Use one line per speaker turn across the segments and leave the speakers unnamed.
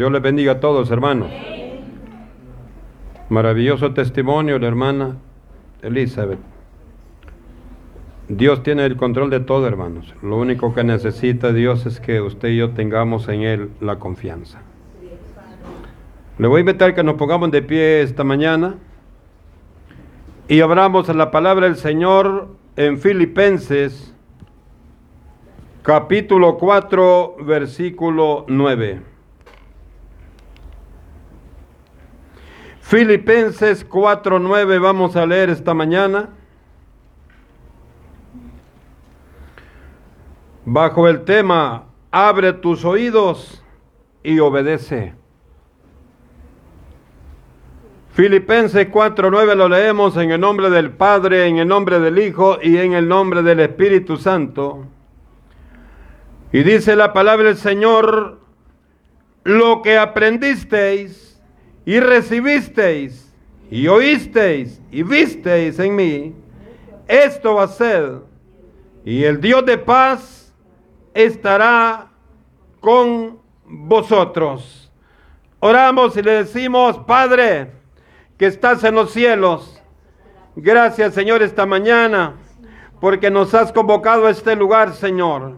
Dios les bendiga a todos, hermanos. Maravilloso testimonio, la hermana Elizabeth. Dios tiene el control de todo, hermanos. Lo único que necesita Dios es que usted y yo tengamos en Él la confianza. Le voy a invitar que nos pongamos de pie esta mañana y abramos la palabra del Señor en Filipenses capítulo 4 versículo 9. Filipenses 4:9 vamos a leer esta mañana. Bajo el tema Abre tus oídos y obedece. Filipenses 4:9 lo leemos en el nombre del Padre, en el nombre del Hijo y en el nombre del Espíritu Santo. Y dice la palabra del Señor, lo que aprendisteis y recibisteis y oísteis y visteis en mí, esto va a ser. Y el Dios de paz estará con vosotros. Oramos y le decimos, Padre, que estás en los cielos. Gracias, Señor, esta mañana, porque nos has convocado a este lugar, Señor,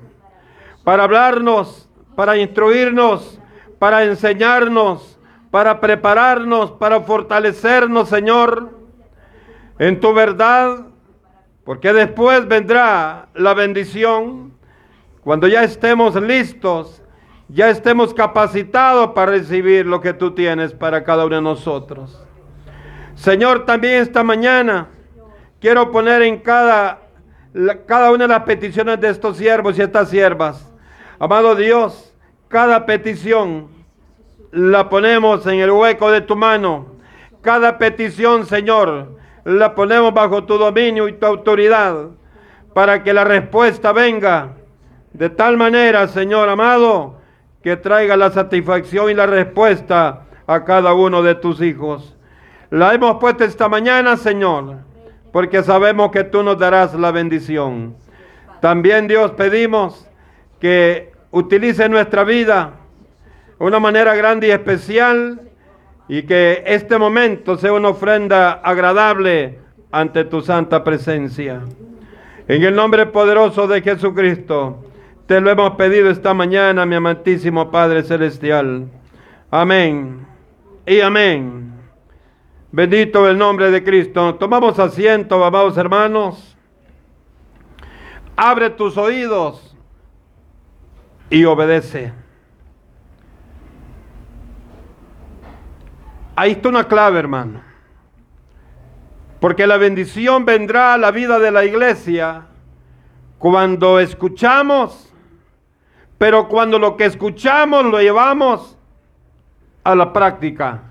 para hablarnos, para instruirnos, para enseñarnos, para prepararnos, para fortalecernos, Señor, en tu verdad, porque después vendrá la bendición cuando ya estemos listos, ya estemos capacitados para recibir lo que tú tienes para cada uno de nosotros. Señor, también esta mañana quiero poner en cada, cada una de las peticiones de estos siervos y estas siervas. Amado Dios, cada petición la ponemos en el hueco de tu mano. Cada petición, Señor, la ponemos bajo tu dominio y tu autoridad para que la respuesta venga de tal manera, Señor amado, que traiga la satisfacción y la respuesta a cada uno de tus hijos. La hemos puesto esta mañana, Señor, porque sabemos que tú nos darás la bendición. También, Dios, pedimos que utilice nuestra vida una manera grande y especial y que este momento sea una ofrenda agradable ante tu santa presencia. En el nombre poderoso de Jesucristo, te lo hemos pedido esta mañana, mi amantísimo Padre Celestial. Amén y amén. Bendito el nombre de Cristo. Tomamos asiento, amados hermanos. Abre tus oídos y obedece. Ahí está una clave, hermano. Porque la bendición vendrá a la vida de la iglesia cuando escuchamos, pero cuando lo que escuchamos lo llevamos a la práctica.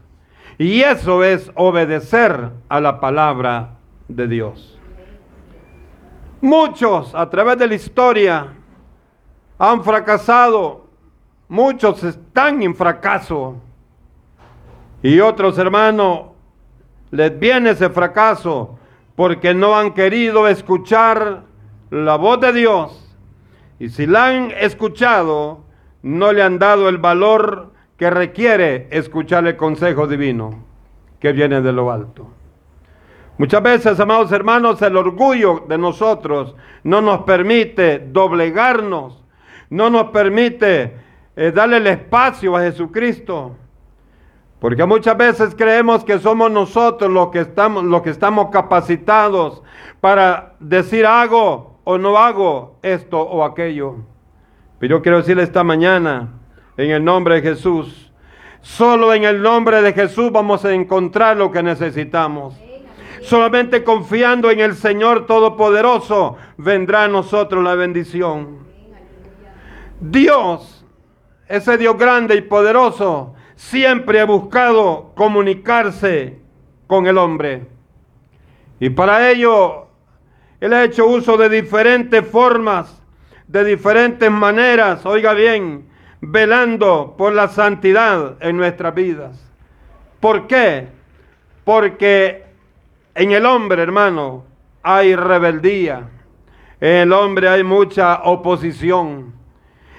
Y eso es obedecer a la palabra de Dios. Muchos a través de la historia han fracasado, muchos están en fracaso. Y otros hermanos, les viene ese fracaso porque no han querido escuchar la voz de Dios. Y si la han escuchado, no le han dado el valor que requiere escuchar el consejo divino que viene de lo alto. Muchas veces, amados hermanos, el orgullo de nosotros no nos permite doblegarnos, no nos permite eh, darle el espacio a Jesucristo. Porque muchas veces creemos que somos nosotros los que estamos, los que estamos capacitados para decir hago o no hago esto o aquello. Pero yo quiero decirle esta mañana, en el nombre de Jesús. Solo en el nombre de Jesús vamos a encontrar lo que necesitamos. Solamente confiando en el Señor Todopoderoso vendrá a nosotros la bendición. Dios, ese Dios grande y poderoso, siempre ha buscado comunicarse con el hombre. Y para ello, Él ha hecho uso de diferentes formas, de diferentes maneras. Oiga bien, velando por la santidad en nuestras vidas. ¿Por qué? Porque en el hombre, hermano, hay rebeldía. En el hombre hay mucha oposición.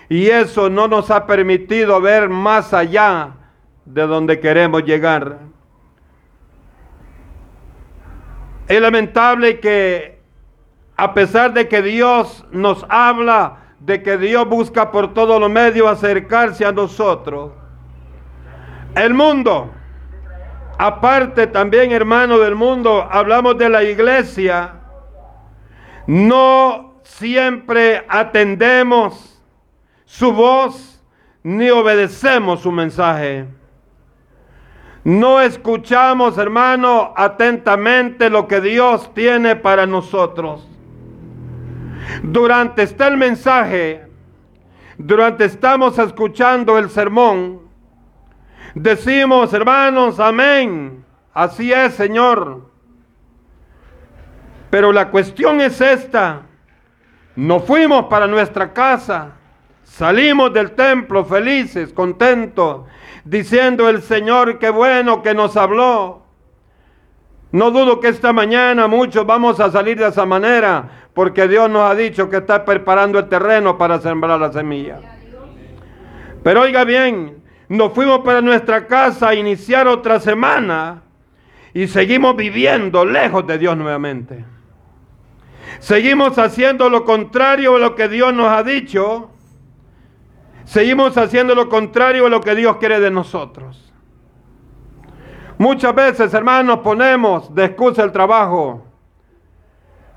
Y eso no nos ha permitido ver más allá de donde queremos llegar. Es lamentable que a pesar de que Dios nos habla, de que Dios busca por todos los medios acercarse a nosotros, el mundo, aparte también hermano del mundo, hablamos de la iglesia, no siempre atendemos su voz ni obedecemos su mensaje. No escuchamos, hermano, atentamente lo que Dios tiene para nosotros. Durante está el mensaje, durante estamos escuchando el sermón, decimos, hermanos, amén. Así es, Señor. Pero la cuestión es esta. Nos fuimos para nuestra casa, salimos del templo felices, contentos, diciendo el Señor, qué bueno que nos habló. No dudo que esta mañana muchos vamos a salir de esa manera, porque Dios nos ha dicho que está preparando el terreno para sembrar la semilla. Pero oiga bien, nos fuimos para nuestra casa a iniciar otra semana y seguimos viviendo lejos de Dios nuevamente. Seguimos haciendo lo contrario a lo que Dios nos ha dicho. Seguimos haciendo lo contrario a lo que Dios quiere de nosotros. Muchas veces, hermanos, ponemos de excusa el trabajo.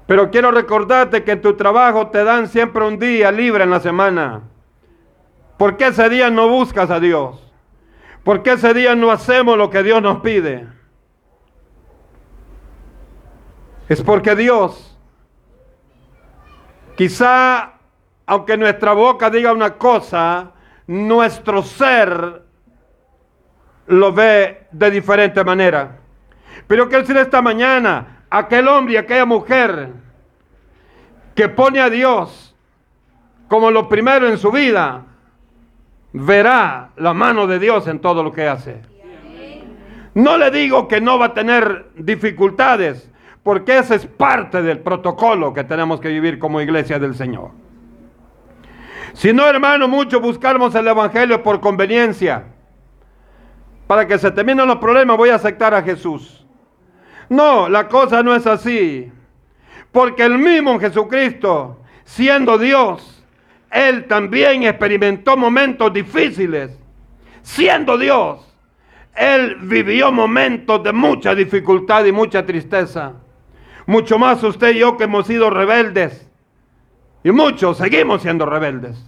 Pero quiero recordarte que en tu trabajo te dan siempre un día libre en la semana. ¿Por qué ese día no buscas a Dios? ¿Por qué ese día no hacemos lo que Dios nos pide? Es porque Dios Quizá, aunque nuestra boca diga una cosa, nuestro ser lo ve de diferente manera. Pero que decir esta mañana, aquel hombre y aquella mujer que pone a Dios como lo primero en su vida, verá la mano de Dios en todo lo que hace. No le digo que no va a tener dificultades, porque ese es parte del protocolo que tenemos que vivir como iglesia del Señor. Si no, hermano, mucho buscamos el Evangelio por conveniencia. Para que se terminen los problemas voy a aceptar a Jesús. No, la cosa no es así. Porque el mismo Jesucristo, siendo Dios, Él también experimentó momentos difíciles. Siendo Dios, Él vivió momentos de mucha dificultad y mucha tristeza. Mucho más usted y yo que hemos sido rebeldes. Y muchos seguimos siendo rebeldes.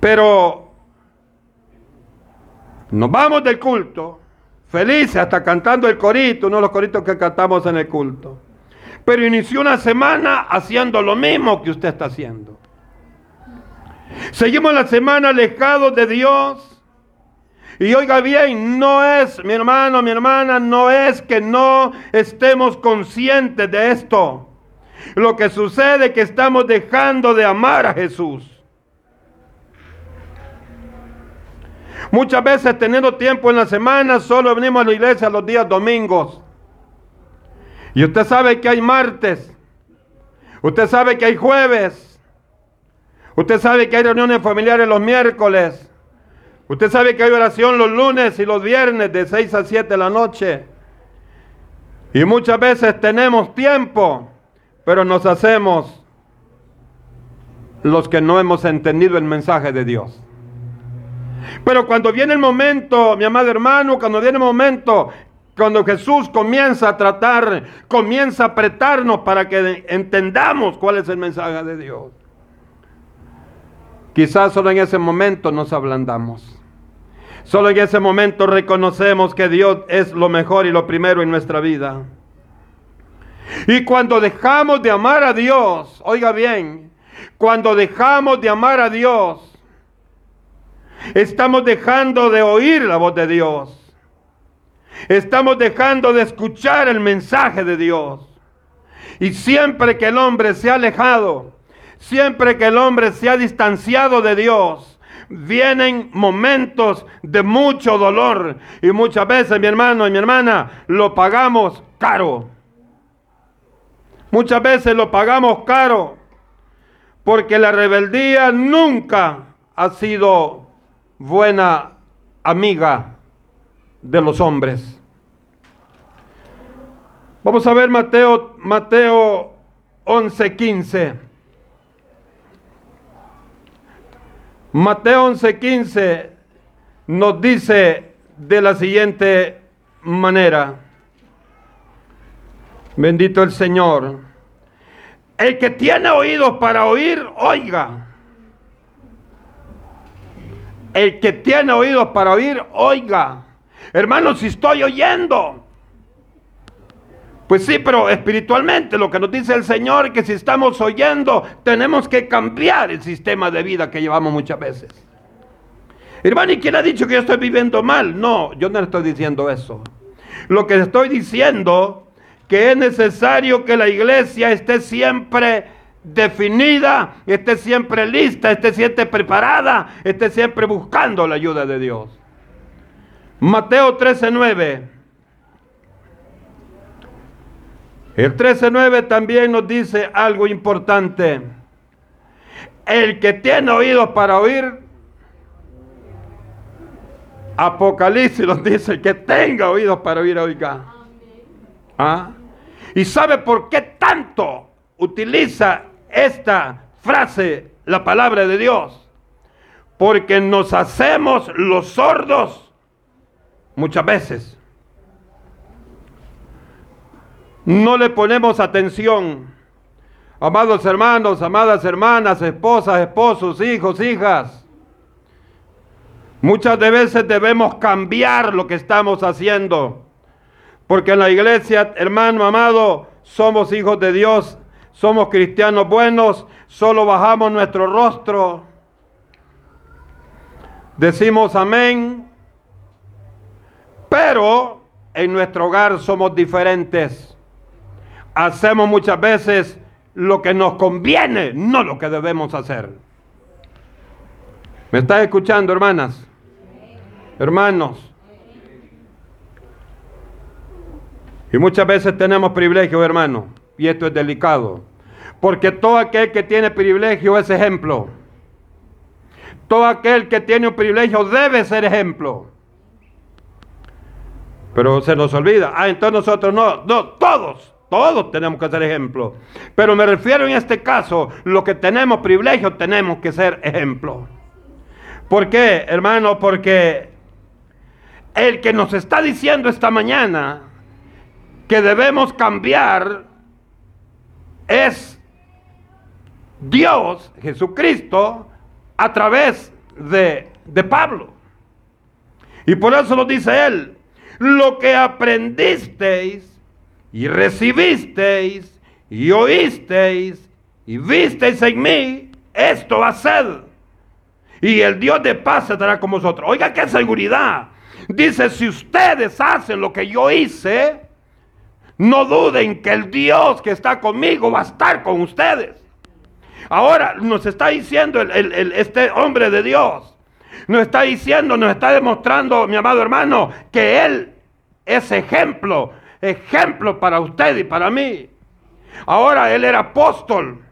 Pero nos vamos del culto, felices, hasta cantando el corito, uno de los coritos que cantamos en el culto. Pero inició una semana haciendo lo mismo que usted está haciendo. Seguimos la semana alejados de Dios y oiga bien, no es, mi hermano, mi hermana, no es que no estemos conscientes de esto. Lo que sucede es que estamos dejando de amar a Jesús. Muchas veces teniendo tiempo en la semana, solo venimos a la iglesia los días domingos. Y usted sabe que hay martes. Usted sabe que hay jueves. Usted sabe que hay reuniones familiares los miércoles. Usted sabe que hay oración los lunes y los viernes de 6 a 7 de la noche. Y muchas veces tenemos tiempo, pero nos hacemos los que no hemos entendido el mensaje de Dios. Pero cuando viene el momento, mi amado hermano, cuando viene el momento, cuando Jesús comienza a tratar, comienza a apretarnos para que entendamos cuál es el mensaje de Dios. Quizás solo en ese momento nos ablandamos. Solo en ese momento reconocemos que Dios es lo mejor y lo primero en nuestra vida. Y cuando dejamos de amar a Dios, oiga bien, cuando dejamos de amar a Dios, estamos dejando de oír la voz de Dios. Estamos dejando de escuchar el mensaje de Dios. Y siempre que el hombre se ha alejado, siempre que el hombre se ha distanciado de Dios, vienen momentos de mucho dolor y muchas veces, mi hermano y mi hermana, lo pagamos caro. Muchas veces lo pagamos caro porque la rebeldía nunca ha sido buena amiga de los hombres. Vamos a ver Mateo, Mateo 11:15. Mateo 11:15 nos dice de la siguiente manera. Bendito el Señor. El que tiene oídos para oír, oiga. El que tiene oídos para oír, oiga. Hermanos, si estoy oyendo. Pues sí, pero espiritualmente lo que nos dice el Señor es que si estamos oyendo, tenemos que cambiar el sistema de vida que llevamos muchas veces. Hermano, ¿y quién ha dicho que yo estoy viviendo mal? No, yo no estoy diciendo eso. Lo que estoy diciendo que es necesario que la iglesia esté siempre definida, esté siempre lista, esté siempre preparada, esté siempre buscando la ayuda de Dios. Mateo 13:9. El 13:9 también nos dice algo importante. El que tiene oídos para oír, Apocalipsis nos dice que tenga oídos para oír, oiga. ¿Ah? ¿Y sabe por qué tanto utiliza esta frase la palabra de Dios? Porque nos hacemos los sordos muchas veces. No le ponemos atención. Amados hermanos, amadas hermanas, esposas, esposos, hijos, hijas. Muchas veces debemos cambiar lo que estamos haciendo. Porque en la iglesia, hermano amado, somos hijos de Dios, somos cristianos buenos, solo bajamos nuestro rostro, decimos amén, pero en nuestro hogar somos diferentes. Hacemos muchas veces lo que nos conviene, no lo que debemos hacer. ¿Me estás escuchando, hermanas? Hermanos, Y muchas veces tenemos privilegio, hermano, y esto es delicado. Porque todo aquel que tiene privilegio es ejemplo. Todo aquel que tiene un privilegio debe ser ejemplo. Pero se nos olvida. Ah, entonces nosotros no, no, todos, todos tenemos que ser ejemplo. Pero me refiero en este caso, lo que tenemos privilegio tenemos que ser ejemplo. ¿Por qué, hermano? Porque el que nos está diciendo esta mañana que debemos cambiar es Dios, Jesucristo, a través de, de Pablo. Y por eso lo dice él, lo que aprendisteis y recibisteis y oísteis y visteis en mí, esto ser. Y el Dios de paz estará con vosotros. Oiga, qué seguridad. Dice, si ustedes hacen lo que yo hice, no duden que el Dios que está conmigo va a estar con ustedes. Ahora nos está diciendo este hombre de Dios, nos está diciendo, nos está demostrando, mi amado hermano, que Él es ejemplo, ejemplo para usted y para mí. Ahora Él era apóstol.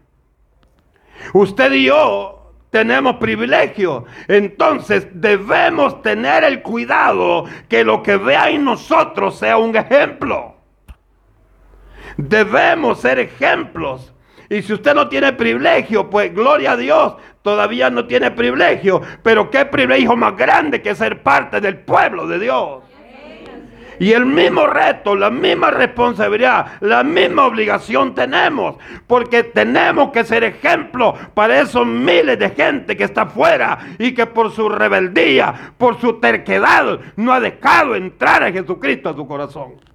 Usted y yo tenemos privilegio. Entonces debemos tener el cuidado que lo que vea en nosotros sea un ejemplo. Debemos ser ejemplos. Y si usted no tiene privilegio, pues gloria a Dios, todavía no tiene privilegio. Pero qué privilegio más grande que ser parte del pueblo de Dios. Y el mismo reto, la misma responsabilidad, la misma obligación tenemos. Porque tenemos que ser ejemplo para esos miles de gente que está afuera y que por su rebeldía, por su terquedad, no ha dejado entrar a Jesucristo a su corazón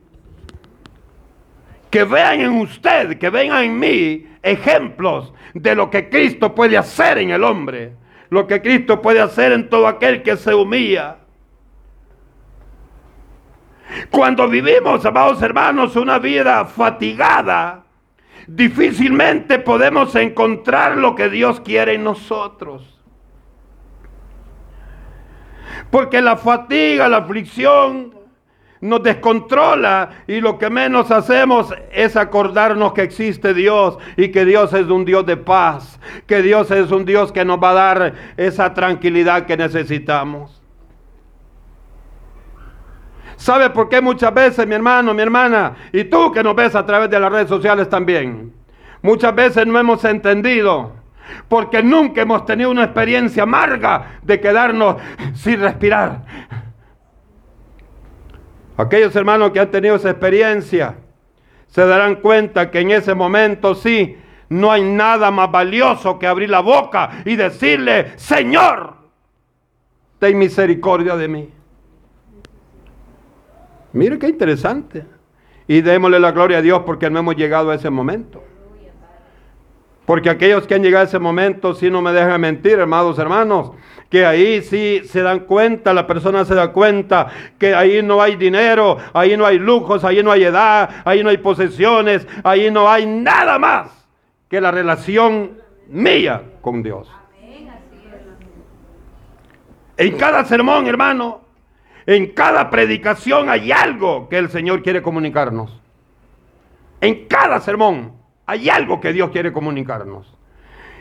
que vean en usted, que vean en mí ejemplos de lo que Cristo puede hacer en el hombre, lo que Cristo puede hacer en todo aquel que se humilla. Cuando vivimos, amados hermanos, una vida fatigada, difícilmente podemos encontrar lo que Dios quiere en nosotros. Porque la fatiga, la aflicción, nos descontrola y lo que menos hacemos es acordarnos que existe Dios y que Dios es un Dios de paz, que Dios es un Dios que nos va a dar esa tranquilidad que necesitamos. ¿Sabe por qué muchas veces, mi hermano, mi hermana, y tú que nos ves a través de las redes sociales también, muchas veces no hemos entendido? Porque nunca hemos tenido una experiencia amarga de quedarnos sin respirar. Aquellos hermanos que han tenido esa experiencia se darán cuenta que en ese momento sí, no hay nada más valioso que abrir la boca y decirle, Señor, ten misericordia de mí. Mire qué interesante. Y démosle la gloria a Dios porque no hemos llegado a ese momento. Porque aquellos que han llegado a ese momento, si no me dejan mentir, hermanos, hermanos, que ahí sí se dan cuenta, la persona se da cuenta que ahí no hay dinero, ahí no hay lujos, ahí no hay edad, ahí no hay posesiones, ahí no hay nada más que la relación mía con Dios. En cada sermón, hermano, en cada predicación hay algo que el Señor quiere comunicarnos. En cada sermón hay algo que Dios quiere comunicarnos.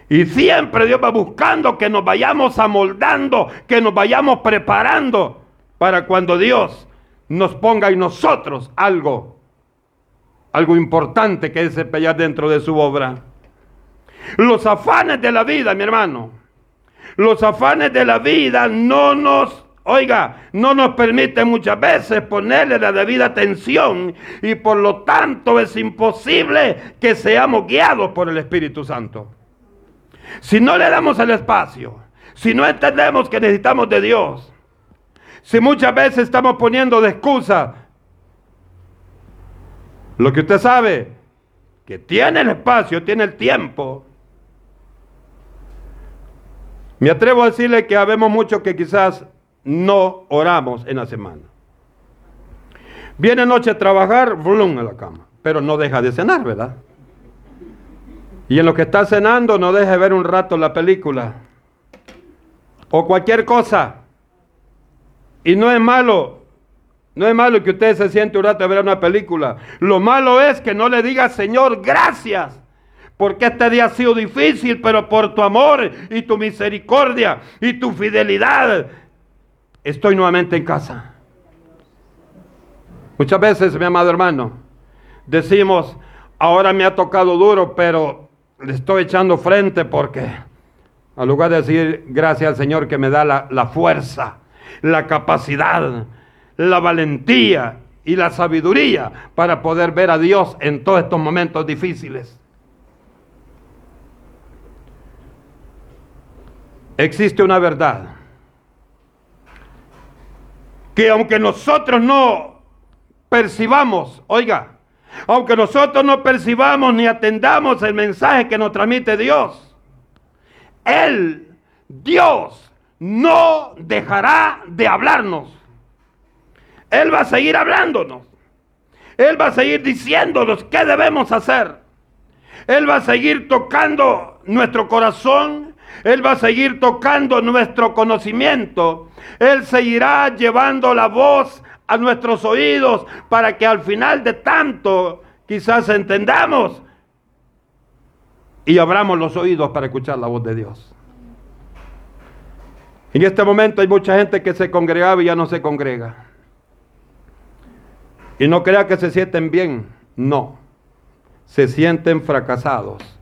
Y siempre Dios va buscando que nos vayamos amoldando, que nos vayamos preparando para cuando Dios nos ponga en nosotros algo, algo importante que desempeñar dentro de su obra. Los afanes de la vida, mi hermano, los afanes de la vida no nos, oiga, no nos permiten muchas veces ponerle la debida atención y por lo tanto es imposible que seamos guiados por el Espíritu Santo. Si no le damos el espacio, si no entendemos que necesitamos de Dios, si muchas veces estamos poniendo de excusa lo que usted sabe, que tiene el espacio, tiene el tiempo, me atrevo a decirle que habemos muchos que quizás no oramos en la semana. Viene noche a trabajar, blum a la cama, pero no deja de cenar, ¿verdad? Y en lo que está cenando no deje ver un rato la película o cualquier cosa. Y no es malo, no es malo que usted se siente un rato a ver una película. Lo malo es que no le diga, Señor, gracias porque este día ha sido difícil, pero por tu amor y tu misericordia y tu fidelidad, estoy nuevamente en casa. Muchas veces, mi amado hermano, decimos, ahora me ha tocado duro, pero le estoy echando frente porque, al lugar de decir gracias al Señor que me da la, la fuerza, la capacidad, la valentía y la sabiduría para poder ver a Dios en todos estos momentos difíciles. existe una verdad. Que aunque nosotros no percibamos, oiga, aunque nosotros no percibamos ni atendamos el mensaje que nos transmite Dios, Él, Dios, no dejará de hablarnos. Él va a seguir hablándonos. Él va a seguir diciéndonos qué debemos hacer. Él va a seguir tocando nuestro corazón él va a seguir tocando nuestro conocimiento. Él seguirá llevando la voz a nuestros oídos para que al final de tanto quizás entendamos y abramos los oídos para escuchar la voz de Dios. En este momento hay mucha gente que se congregaba y ya no se congrega. Y no crea que se sienten bien, no, se sienten fracasados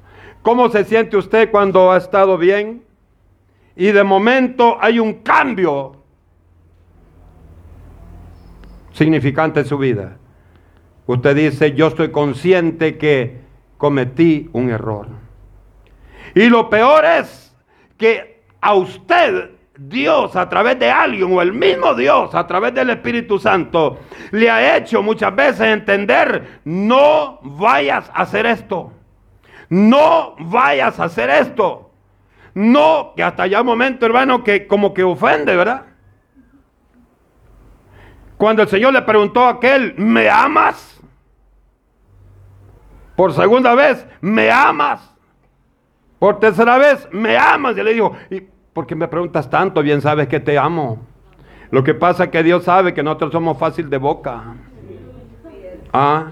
¿Cómo se siente usted cuando ha estado bien? Y de momento hay un cambio significante en su vida. Usted dice, yo estoy consciente que cometí un error. Y lo peor es que a usted Dios a través de alguien o el mismo Dios a través del Espíritu Santo le ha hecho muchas veces entender, no vayas a hacer esto no vayas a hacer esto. No, que hasta ya momento, hermano, que como que ofende, ¿verdad? Cuando el Señor le preguntó a aquel, ¿me amas? Por segunda vez, ¿me amas? Por tercera vez, ¿me amas? Y le dijo, ¿y por qué me preguntas tanto? Bien sabes que te amo. Lo que pasa es que Dios sabe que nosotros somos fácil de boca. Ah.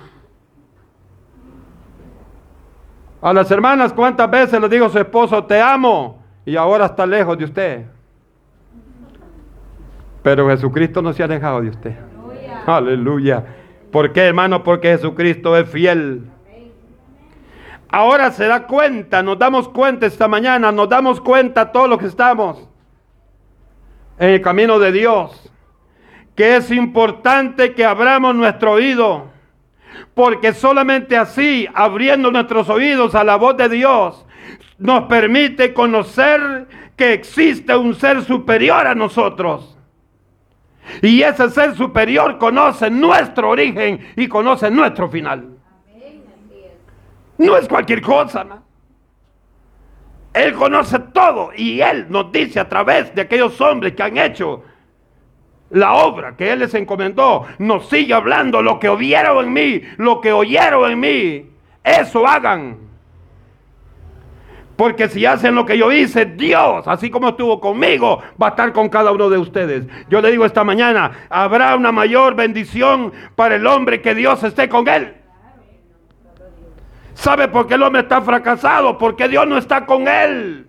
A las hermanas, ¿cuántas veces le dijo su esposo, te amo? Y ahora está lejos de usted. Pero Jesucristo no se ha alejado de usted. Aleluya. ¿Por qué, hermano? Porque Jesucristo es fiel. Ahora se da cuenta, nos damos cuenta esta mañana, nos damos cuenta todos los que estamos en el camino de Dios, que es importante que abramos nuestro oído, porque solamente así, abriendo nuestros oídos a la voz de Dios, nos permite conocer que existe un ser superior a nosotros. Y ese ser superior conoce nuestro origen y conoce nuestro final. No es cualquier cosa. Él conoce todo y Él nos dice a través de aquellos hombres que han hecho la obra que Él les encomendó, nos sigue hablando lo que oyeron en mí, lo que oyeron en mí. Eso hagan. Porque si hacen lo que yo hice, Dios, así como estuvo conmigo, va a estar con cada uno de ustedes. Yo le digo esta mañana, habrá una mayor bendición para el hombre que Dios esté con él. ¿Sabe por qué el hombre está fracasado? Porque Dios no está con él.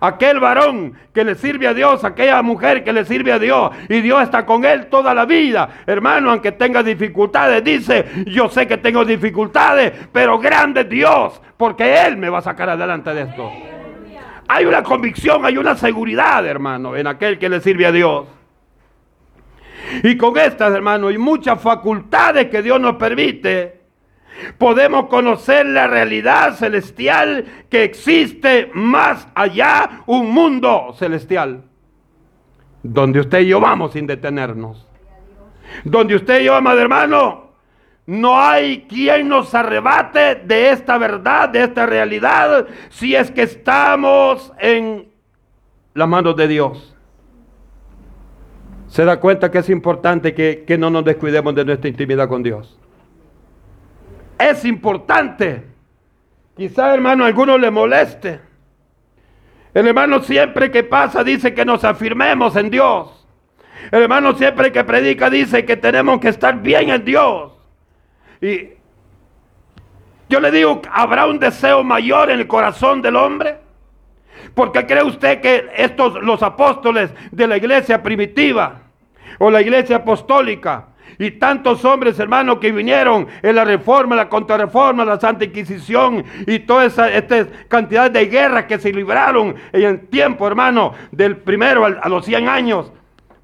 Aquel varón que le sirve a Dios, aquella mujer que le sirve a Dios y Dios está con él toda la vida. Hermano, aunque tenga dificultades, dice, yo sé que tengo dificultades, pero grande Dios, porque Él me va a sacar adelante de esto. Hay una convicción, hay una seguridad, hermano, en aquel que le sirve a Dios. Y con estas, hermano, y muchas facultades que Dios nos permite, podemos conocer la realidad celestial que existe más allá, un mundo celestial, donde usted y yo vamos sin detenernos. Donde usted y yo, amado hermano, no hay quien nos arrebate de esta verdad, de esta realidad, si es que estamos en las manos de Dios. Se da cuenta que es importante que, que no nos descuidemos de nuestra intimidad con Dios es importante. Quizá, hermano, a alguno le moleste. El hermano siempre que pasa dice que nos afirmemos en Dios. El hermano siempre que predica dice que tenemos que estar bien en Dios. Y yo le digo, ¿habrá un deseo mayor en el corazón del hombre? Porque cree usted que estos, los apóstoles de la iglesia primitiva o la iglesia apostólica, y tantos hombres, hermanos, que vinieron en la reforma, la contrarreforma, la Santa Inquisición y toda esa esta cantidad de guerras que se libraron en el tiempo, hermano, del primero a los 100 años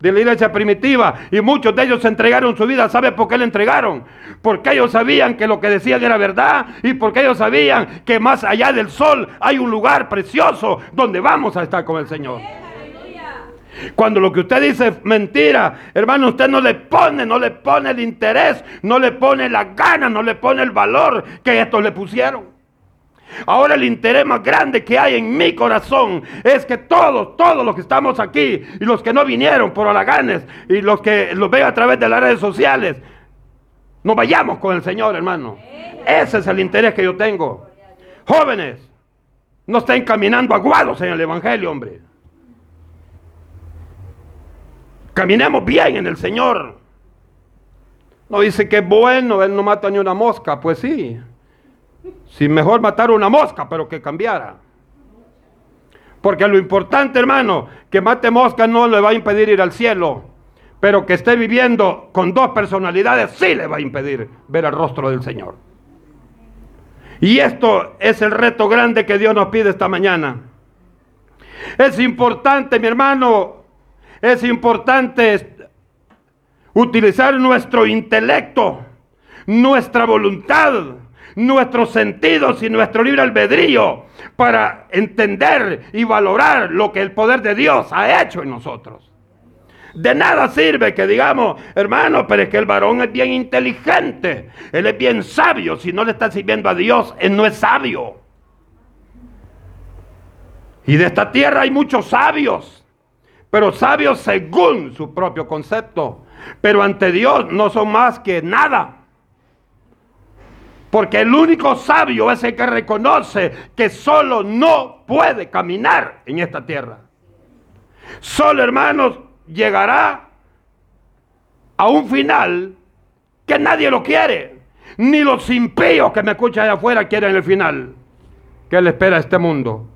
de la iglesia primitiva. Y muchos de ellos entregaron su vida. ¿Sabe por qué le entregaron? Porque ellos sabían que lo que decían era verdad y porque ellos sabían que más allá del sol hay un lugar precioso donde vamos a estar con el Señor. Cuando lo que usted dice es mentira, hermano, usted no le pone, no le pone el interés, no le pone la gana, no le pone el valor que estos le pusieron. Ahora el interés más grande que hay en mi corazón es que todos, todos los que estamos aquí y los que no vinieron por halaganes y los que los veo a través de las redes sociales, nos vayamos con el Señor, hermano. Ese es el interés que yo tengo. Jóvenes, no estén caminando aguados en el Evangelio, hombre. Caminemos bien en el Señor. No dice que es bueno, Él no mata ni una mosca. Pues sí. Si mejor matar una mosca, pero que cambiara. Porque lo importante, hermano, que mate mosca no le va a impedir ir al cielo. Pero que esté viviendo con dos personalidades sí le va a impedir ver el rostro del Señor. Y esto es el reto grande que Dios nos pide esta mañana. Es importante, mi hermano, es importante utilizar nuestro intelecto, nuestra voluntad, nuestros sentidos y nuestro libre albedrío para entender y valorar lo que el poder de Dios ha hecho en nosotros. De nada sirve que digamos, hermano, pero es que el varón es bien inteligente, él es bien sabio, si no le está sirviendo a Dios, él no es sabio. Y de esta tierra hay muchos sabios, pero sabios según su propio concepto. Pero ante Dios no son más que nada. Porque el único sabio es el que reconoce que solo no puede caminar en esta tierra. Solo, hermanos, llegará a un final que nadie lo quiere. Ni los impíos que me escuchan allá afuera quieren el final que le espera a este mundo.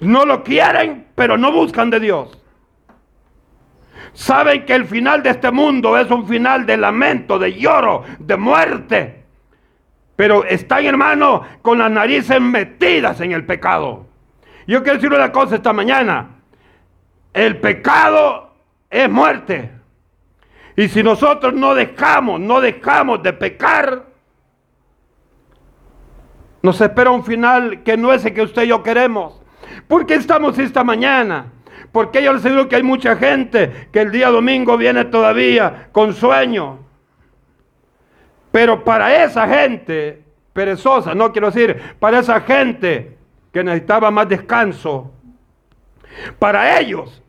No lo quieren, pero no buscan de Dios. Saben que el final de este mundo es un final de lamento, de lloro, de muerte. Pero están, hermano, con las narices metidas en el pecado. Yo quiero decir una cosa esta mañana. El pecado es muerte. Y si nosotros no dejamos, no dejamos de pecar, nos espera un final que no es el que usted y yo queremos. ¿Por qué estamos esta mañana? Porque yo les digo que hay mucha gente que el día domingo viene todavía con sueño. Pero para esa gente perezosa, no quiero decir, para esa gente que necesitaba más descanso, para ellos,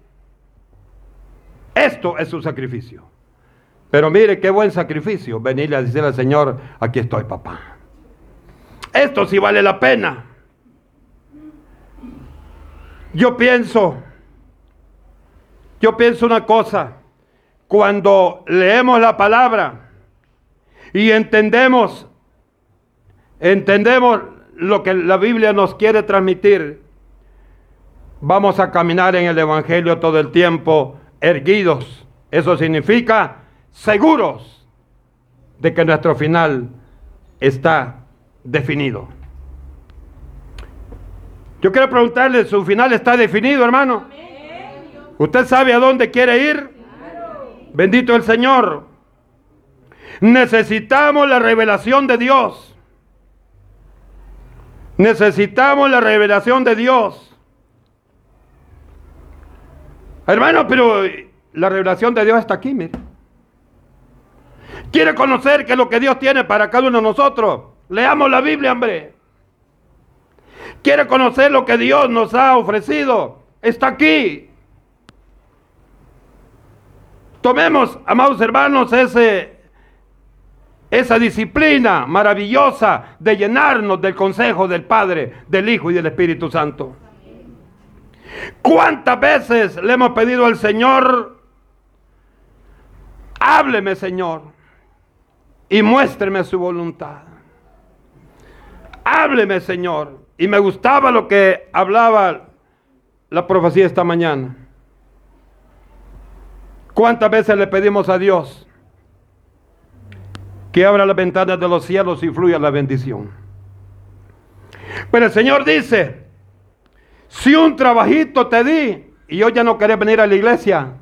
esto es su sacrificio. Pero mire qué buen sacrificio, venirle a decirle al Señor, aquí estoy papá. Esto sí vale la pena. Yo pienso, yo pienso una cosa, cuando leemos la palabra y entendemos, entendemos lo que la Biblia nos quiere transmitir, vamos a caminar en el Evangelio todo el tiempo erguidos. Eso significa seguros de que nuestro final está definido. Yo quiero preguntarle, ¿su final está definido, hermano? ¿Usted sabe a dónde quiere ir? Bendito el Señor. Necesitamos la revelación de Dios. Necesitamos la revelación de Dios. Hermano, pero la revelación de Dios está aquí. ¿Quiere conocer qué es lo que Dios tiene para cada uno de nosotros? Leamos la Biblia, hombre. ¿Quiere conocer lo que Dios nos ha ofrecido? Está aquí. Tomemos, amados hermanos, ese, esa disciplina maravillosa de llenarnos del consejo del Padre, del Hijo y del Espíritu Santo. ¿Cuántas veces le hemos pedido al Señor, hábleme Señor, y muéstreme su voluntad? Hábleme Señor. Y me gustaba lo que hablaba la profecía esta mañana. ¿Cuántas veces le pedimos a Dios que abra las ventanas de los cielos y fluya la bendición? Pero el Señor dice, si un trabajito te di y yo ya no querés venir a la iglesia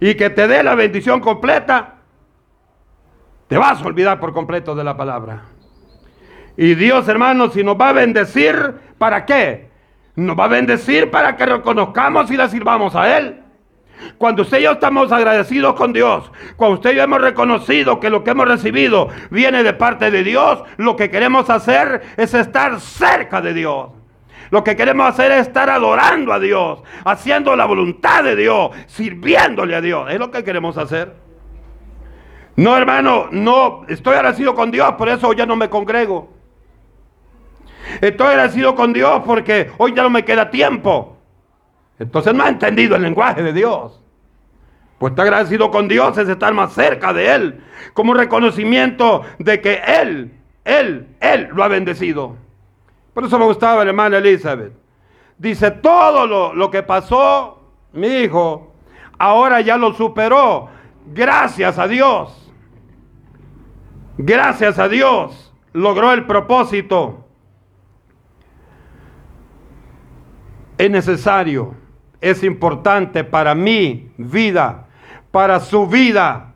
y que te dé la bendición completa, te vas a olvidar por completo de la palabra. Y Dios, hermanos, si nos va a bendecir, ¿para qué? Nos va a bendecir para que reconozcamos y le sirvamos a Él. Cuando usted y yo estamos agradecidos con Dios, cuando usted y yo hemos reconocido que lo que hemos recibido viene de parte de Dios, lo que queremos hacer es estar cerca de Dios. Lo que queremos hacer es estar adorando a Dios, haciendo la voluntad de Dios, sirviéndole a Dios. Es lo que queremos hacer. No, hermano, no, estoy agradecido con Dios, por eso ya no me congrego. Estoy agradecido con Dios porque hoy ya no me queda tiempo. Entonces no ha entendido el lenguaje de Dios. Pues estar agradecido con Dios es estar más cerca de Él, como reconocimiento de que Él, Él, Él lo ha bendecido. Por eso me gustaba la hermana Elizabeth. Dice, todo lo, lo que pasó, mi hijo, ahora ya lo superó. Gracias a Dios. Gracias a Dios. Logró el propósito. Es necesario, es importante para mi vida, para su vida.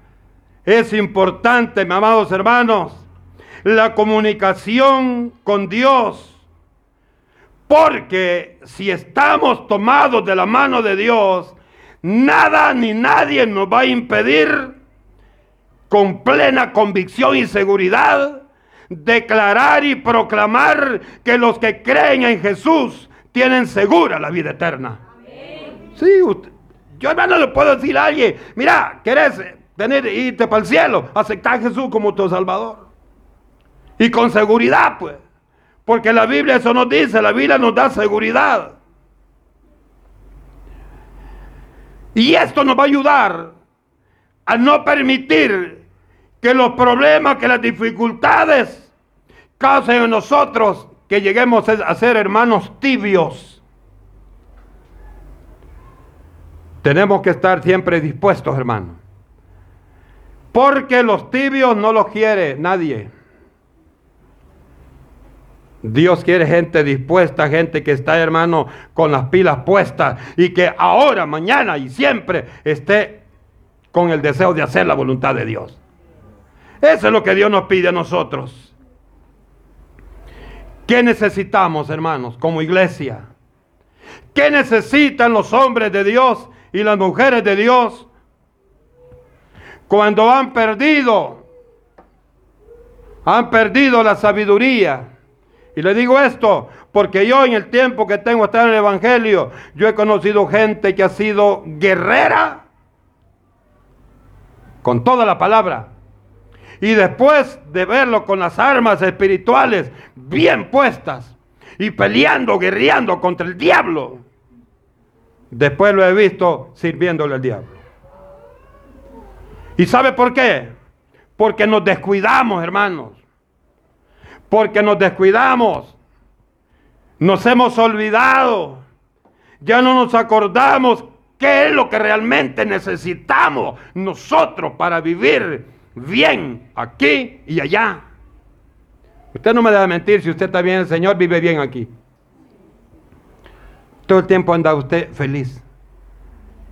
Es importante, mis amados hermanos, la comunicación con Dios porque si estamos tomados de la mano de Dios, nada ni nadie nos va a impedir con plena convicción y seguridad declarar y proclamar que los que creen en Jesús tienen segura la vida eterna. Sí, yo hermano le puedo decir a alguien, mira, ¿querés tener, irte para el cielo? Aceptar a Jesús como tu Salvador. Y con seguridad, pues. Porque la Biblia eso nos dice, la Biblia nos da seguridad. Y esto nos va a ayudar a no permitir que los problemas, que las dificultades causen en nosotros que lleguemos a ser hermanos tibios. Tenemos que estar siempre dispuestos, hermano. Porque los tibios no los quiere nadie. Dios quiere gente dispuesta, gente que está, hermano, con las pilas puestas y que ahora, mañana y siempre esté con el deseo de hacer la voluntad de Dios. Eso es lo que Dios nos pide a nosotros. ¿Qué necesitamos, hermanos, como iglesia? ¿Qué necesitan los hombres de Dios y las mujeres de Dios cuando han perdido, han perdido la sabiduría? Y le digo esto porque yo en el tiempo que tengo estar en el Evangelio, yo he conocido gente que ha sido guerrera con toda la palabra. Y después de verlo con las armas espirituales bien puestas y peleando, guerreando contra el diablo, después lo he visto sirviéndole al diablo. ¿Y sabe por qué? Porque nos descuidamos, hermanos porque nos descuidamos, nos hemos olvidado, ya no nos acordamos qué es lo que realmente necesitamos nosotros para vivir bien aquí y allá. Usted no me debe mentir si usted está bien, el Señor vive bien aquí. Todo el tiempo anda usted feliz.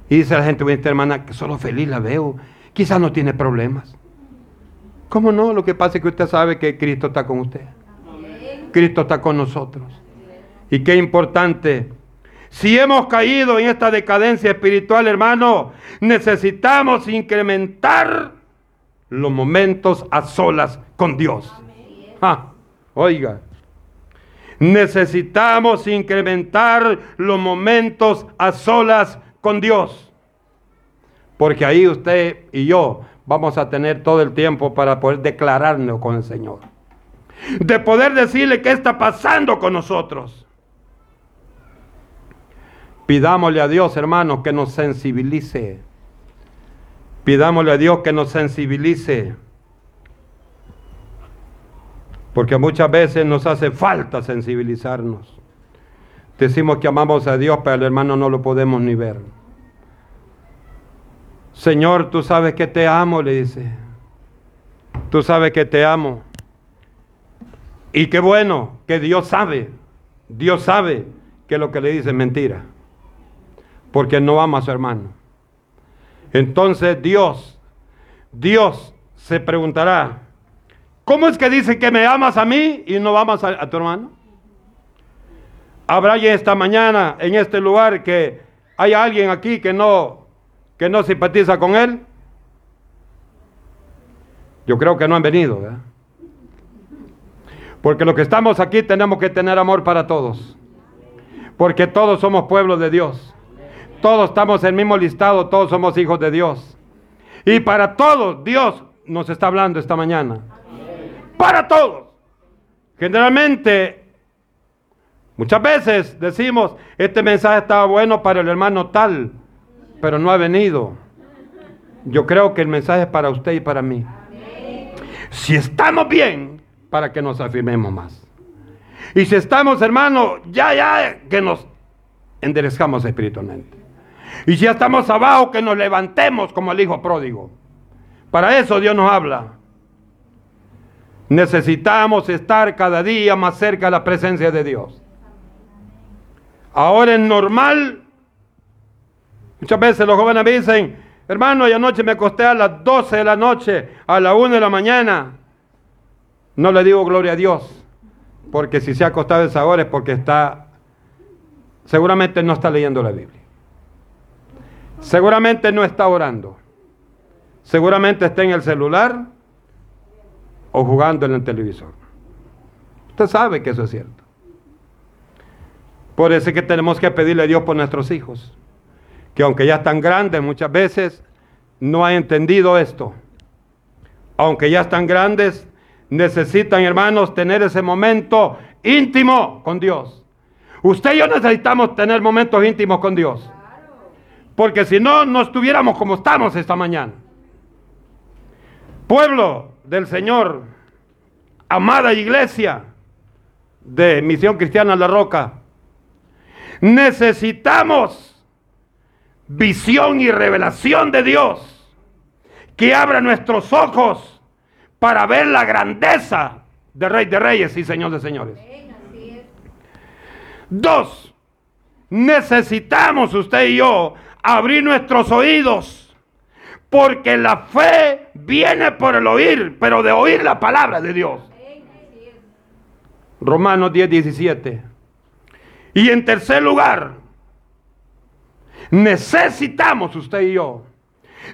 Y dice la gente, esta hermana, que solo feliz la veo. Quizás no tiene problemas. ¿Cómo no? Lo que pasa es que usted sabe que Cristo está con usted. Cristo está con nosotros. Y qué importante. Si hemos caído en esta decadencia espiritual, hermano, necesitamos incrementar los momentos a solas con Dios. Ah, oiga, necesitamos incrementar los momentos a solas con Dios. Porque ahí usted y yo vamos a tener todo el tiempo para poder declararnos con el Señor. De poder decirle qué está pasando con nosotros. Pidámosle a Dios, hermanos, que nos sensibilice. Pidámosle a Dios que nos sensibilice. Porque muchas veces nos hace falta sensibilizarnos. Decimos que amamos a Dios, pero el hermano no lo podemos ni ver. Señor, tú sabes que te amo, le dice. Tú sabes que te amo. Y qué bueno que Dios sabe, Dios sabe que lo que le dice es mentira. Porque no ama a su hermano. Entonces Dios, Dios se preguntará, ¿cómo es que dice que me amas a mí y no amas a, tu hermano? Habrá ya esta mañana en este lugar que hay alguien aquí que no que no simpatiza con él? Yo creo que no han venido, ¿verdad? Porque los que estamos aquí tenemos que tener amor para todos. Porque todos somos pueblos de Dios. Todos estamos en el mismo listado, todos somos hijos de Dios. Y para todos Dios nos está hablando esta mañana. Para todos. Generalmente, muchas veces decimos, este mensaje estaba bueno para el hermano tal pero no ha venido. Yo creo que el mensaje es para usted y para mí. Si estamos bien, para que nos afirmemos más. Y si estamos, hermanos, ya, ya, que nos enderezcamos espiritualmente. Y si estamos abajo, que nos levantemos como el hijo pródigo. Para eso Dios nos habla. Necesitamos estar cada día más cerca de la presencia de Dios. Ahora es normal Muchas veces los jóvenes me dicen, hermano, y anoche me acosté a las 12 de la noche, a la 1 de la mañana. No le digo gloria a Dios, porque si se ha acostado esa hora es porque está, seguramente no está leyendo la Biblia. Seguramente no está orando. Seguramente está en el celular o jugando en el televisor. Usted sabe que eso es cierto. Por eso es que tenemos que pedirle a Dios por nuestros hijos que aunque ya están grandes muchas veces, no han entendido esto. Aunque ya están grandes, necesitan, hermanos, tener ese momento íntimo con Dios. Usted y yo necesitamos tener momentos íntimos con Dios. Porque si no, no estuviéramos como estamos esta mañana. Pueblo del Señor, amada iglesia de Misión Cristiana La Roca, necesitamos visión y revelación de Dios que abra nuestros ojos para ver la grandeza de Rey de Reyes y Señor de Señores. Dos, necesitamos usted y yo abrir nuestros oídos, porque la fe viene por el oír, pero de oír la palabra de Dios. Romanos 10, 17. Y en tercer lugar, necesitamos usted y yo.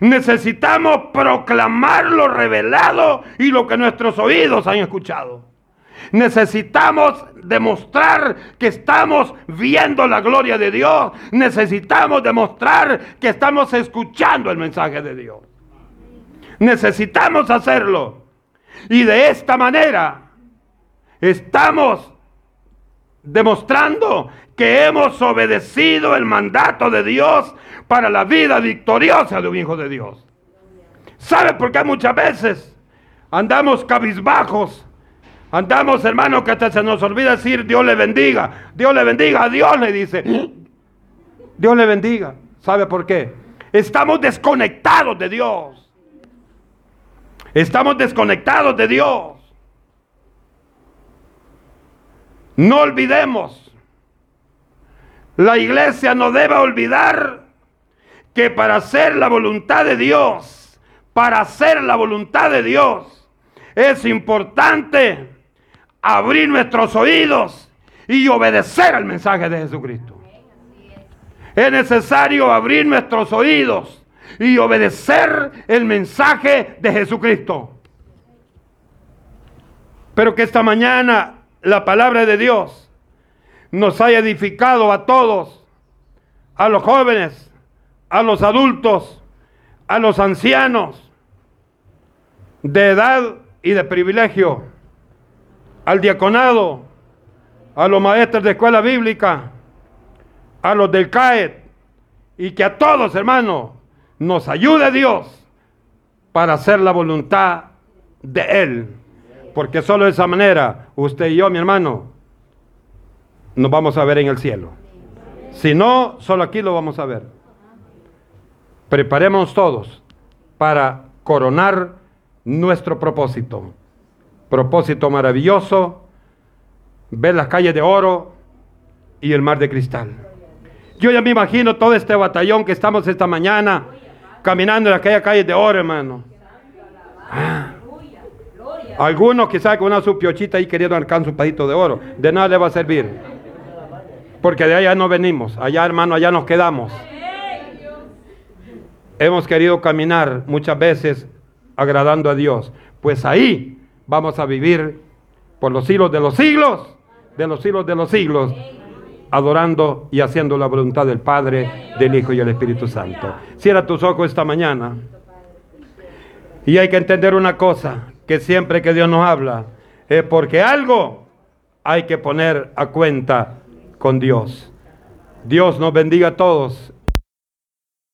Necesitamos proclamar lo revelado y lo que nuestros oídos han escuchado. Necesitamos demostrar que estamos viendo la gloria de Dios. Necesitamos demostrar que estamos escuchando el mensaje de Dios. Necesitamos hacerlo. Y de esta manera estamos demostrando que hemos obedecido el mandato de Dios para la vida victoriosa de un hijo de Dios. ¿Sabe por qué muchas veces andamos cabizbajos? Andamos, hermano, que hasta se nos olvida decir Dios le bendiga. Dios le bendiga, Dios le dice. Dios le bendiga. ¿Sabe por qué? Estamos desconectados de Dios. Estamos desconectados de Dios. No olvidemos, la iglesia no debe olvidar que para hacer la voluntad de Dios, para hacer la voluntad de Dios, es importante abrir nuestros oídos y obedecer al mensaje de Jesucristo. Es necesario abrir nuestros oídos y obedecer el mensaje de Jesucristo. Pero que esta mañana la palabra de Dios nos haya edificado a todos, a los jóvenes, a los adultos, a los ancianos, de edad y de privilegio, al diaconado, a los maestros de escuela bíblica, a los del CAET, y que a todos, hermanos, nos ayude Dios para hacer la voluntad de Él. Porque solo de esa manera, usted y yo, mi hermano, nos vamos a ver en el cielo. Si no, solo aquí lo vamos a ver. Preparemos todos para coronar nuestro propósito. Propósito maravilloso, ver las calles de oro y el mar de cristal. Yo ya me imagino todo este batallón que estamos esta mañana caminando en aquella calle de oro, hermano. Ah. Algunos quizás con una su piochita ahí queriendo alcanzar un pedito de oro, de nada le va a servir. Porque de allá no venimos, allá hermano, allá nos quedamos. Hemos querido caminar muchas veces agradando a Dios. Pues ahí vamos a vivir por los siglos de los siglos, de los siglos de los siglos, adorando y haciendo la voluntad del Padre, del Hijo y del Espíritu Santo. Cierra tus ojos esta mañana. Y hay que entender una cosa, que siempre que Dios nos habla es porque algo hay que poner a cuenta con Dios. Dios nos bendiga a todos